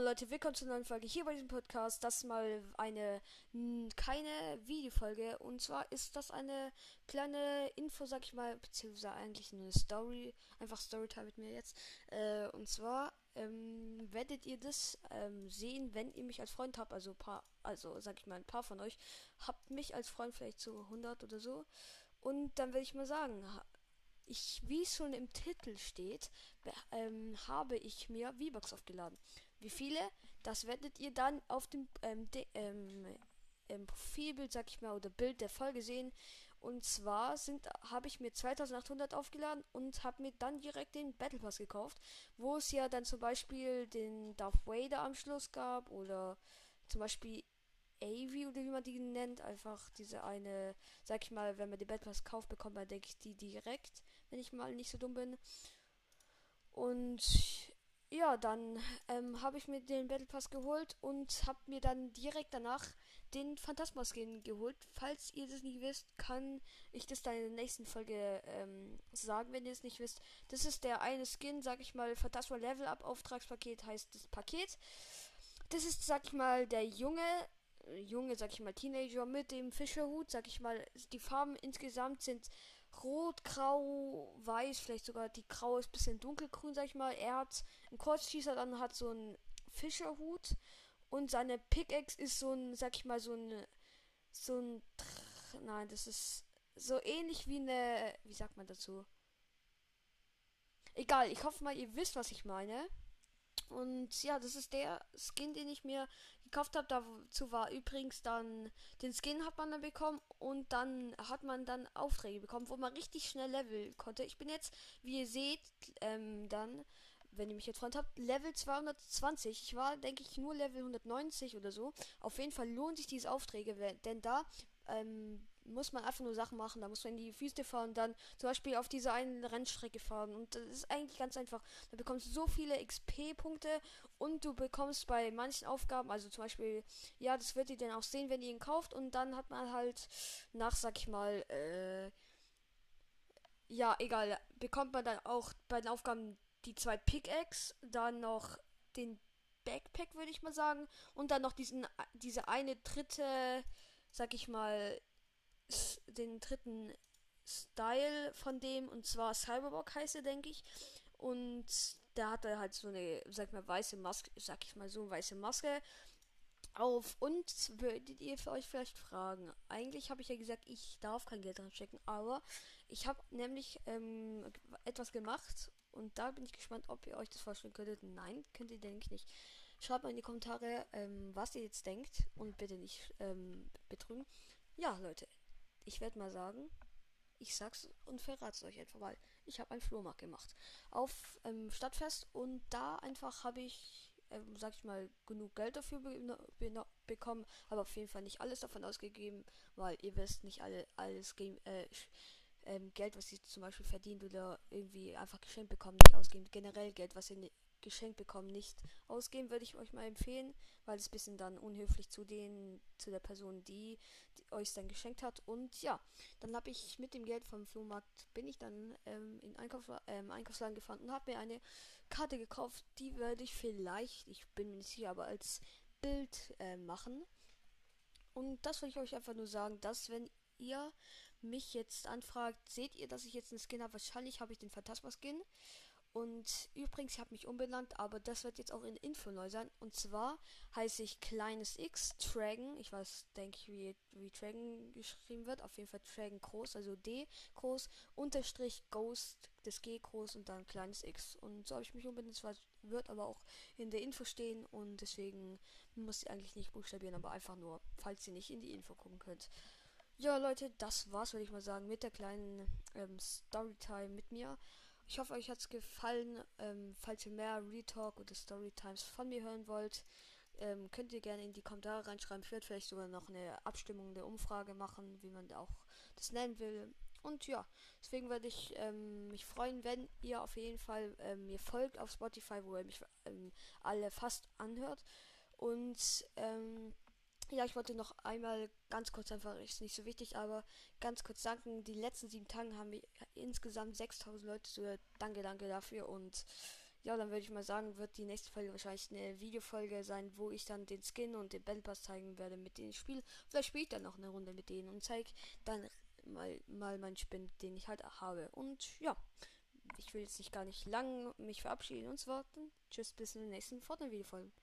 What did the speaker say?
Moin Leute, willkommen zur neuen Folge hier bei diesem Podcast. Das ist mal eine keine Videofolge und zwar ist das eine kleine Info, sag ich mal, beziehungsweise eigentlich eine Story, einfach Storytime mit mir jetzt. Äh, und zwar ähm, werdet ihr das ähm, sehen, wenn ihr mich als Freund habt, also paar, also sag ich mal ein paar von euch habt mich als Freund vielleicht zu 100 oder so. Und dann werde ich mal sagen, ich, wie schon im Titel steht, ähm, habe ich mir V-Bucks aufgeladen. Wie viele? Das werdet ihr dann auf dem ähm, ähm, Profilbild, sag ich mal, oder Bild der Folge sehen. Und zwar sind habe ich mir 2800 aufgeladen und habe mir dann direkt den Battle Pass gekauft, wo es ja dann zum Beispiel den Darth Vader am Schluss gab oder zum Beispiel Avi oder wie man die nennt, einfach diese eine, sag ich mal, wenn man die Battle Pass kauft, bekommt man, denke ich, die direkt, wenn ich mal nicht so dumm bin. Und ja, dann ähm, habe ich mir den Battle Pass geholt und habe mir dann direkt danach den Phantasma Skin geholt. Falls ihr das nicht wisst, kann ich das dann in der nächsten Folge ähm, sagen, wenn ihr es nicht wisst. Das ist der eine Skin, sag ich mal, Phantasma Level Up Auftragspaket heißt das Paket. Das ist, sag ich mal, der junge, junge, sag ich mal, Teenager mit dem Fischerhut, sag ich mal. Die Farben insgesamt sind rot, grau, weiß, vielleicht sogar die graue ist ein bisschen dunkelgrün, sag ich mal. Er hat einen Kurzschießer, dann hat so einen Fischerhut und seine Pickaxe ist so ein, sag ich mal, so ein, so ein, nein, das ist so ähnlich wie eine, wie sagt man dazu? Egal, ich hoffe mal, ihr wisst, was ich meine. Und ja, das ist der Skin, den ich mir gekauft habe. Dazu war übrigens dann den Skin hat man dann bekommen und dann hat man dann Aufträge bekommen, wo man richtig schnell level konnte. Ich bin jetzt, wie ihr seht, ähm, dann, wenn ihr mich jetzt Freund habt, Level 220. Ich war, denke ich, nur Level 190 oder so. Auf jeden Fall lohnt sich diese Aufträge, denn da ähm, muss man einfach nur Sachen machen. Da muss man in die Wüste fahren, dann zum Beispiel auf diese eine Rennstrecke fahren. Und das ist eigentlich ganz einfach. Da bekommst du so viele XP-Punkte und du bekommst bei manchen Aufgaben, also zum Beispiel, ja, das wird ihr dann auch sehen, wenn ihr ihn kauft. Und dann hat man halt nach, sag ich mal, äh, ja, egal, bekommt man dann auch bei den Aufgaben die zwei Pickaxe, dann noch den Backpack, würde ich mal sagen, und dann noch diesen, diese eine dritte, sag ich mal, den dritten Style von dem und zwar Cyberbock heißt er, denke ich. Und da hat er halt so eine, sag mal, weiße Maske, sag ich mal so, weiße Maske auf. Und würdet ihr für euch vielleicht fragen? Eigentlich habe ich ja gesagt, ich darf kein Geld dran stecken, aber ich habe nämlich ähm, etwas gemacht und da bin ich gespannt, ob ihr euch das vorstellen könntet. Nein, könnt ihr, denke ich nicht. Schreibt mal in die Kommentare, ähm, was ihr jetzt denkt und bitte nicht ähm, betrügen. Ja, Leute, ich werde mal sagen, ich sag's und verrate es euch einfach mal. Ich habe einen Flohmarkt gemacht auf ähm, Stadtfest und da einfach habe ich, ähm, sag ich mal, genug Geld dafür be be bekommen, aber auf jeden Fall nicht alles davon ausgegeben, weil ihr wisst nicht alle alles Game, äh, ähm, Geld, was ihr zum Beispiel verdient oder irgendwie einfach geschenkt bekommen, nicht ausgeben. Generell Geld, was ihr geschenkt bekommen, nicht ausgeben, würde ich euch mal empfehlen, weil es ein bisschen dann unhöflich zu den, zu der Person, die, die euch dann geschenkt hat. Und ja, dann habe ich mit dem Geld vom Flohmarkt bin ich dann ähm, in Einkauf, ähm, Einkaufsladen gefahren und habe mir eine Karte gekauft. Die werde ich vielleicht, ich bin mir nicht sicher, aber als Bild äh, machen. Und das will ich euch einfach nur sagen, dass wenn ihr mich jetzt anfragt, seht ihr, dass ich jetzt einen Skin habe? Wahrscheinlich habe ich den Phantasma Skin. Und übrigens, ich habe mich umbenannt, aber das wird jetzt auch in Info neu sein. Und zwar heiße ich Kleines X Dragon. Ich weiß, denke ich, wie, wie Dragon geschrieben wird. Auf jeden Fall Dragon groß, also D groß, Unterstrich Ghost, das G groß und dann Kleines X. Und so habe ich mich umbenannt. Das wird aber auch in der Info stehen und deswegen muss ich eigentlich nicht buchstabieren, aber einfach nur, falls ihr nicht in die Info gucken könnt. Ja, Leute, das war's, würde ich mal sagen, mit der kleinen ähm, Storytime mit mir. Ich hoffe, euch hat es gefallen. Ähm, falls ihr mehr Retalk oder Storytimes von mir hören wollt, ähm, könnt ihr gerne in die Kommentare reinschreiben. Ich werde vielleicht sogar noch eine Abstimmung der Umfrage machen, wie man auch das nennen will. Und ja, deswegen würde ich ähm, mich freuen, wenn ihr auf jeden Fall ähm, mir folgt auf Spotify, wo ihr mich ähm, alle fast anhört. Und ähm, ja, ich wollte noch einmal ganz kurz einfach, ist nicht so wichtig, aber ganz kurz danken. Die letzten sieben Tage haben wir insgesamt 6000 Leute so. Danke, danke dafür und ja, dann würde ich mal sagen, wird die nächste Folge wahrscheinlich eine Videofolge sein, wo ich dann den Skin und den Battle Pass zeigen werde, mit denen ich spiele. Vielleicht spiele ich dann noch eine Runde mit denen und zeige dann mal, mal meinen Spin, den ich halt habe. Und ja, ich will jetzt nicht gar nicht lang mich verabschieden und so warten. Tschüss, bis in der nächsten Fortnite-Videofolge.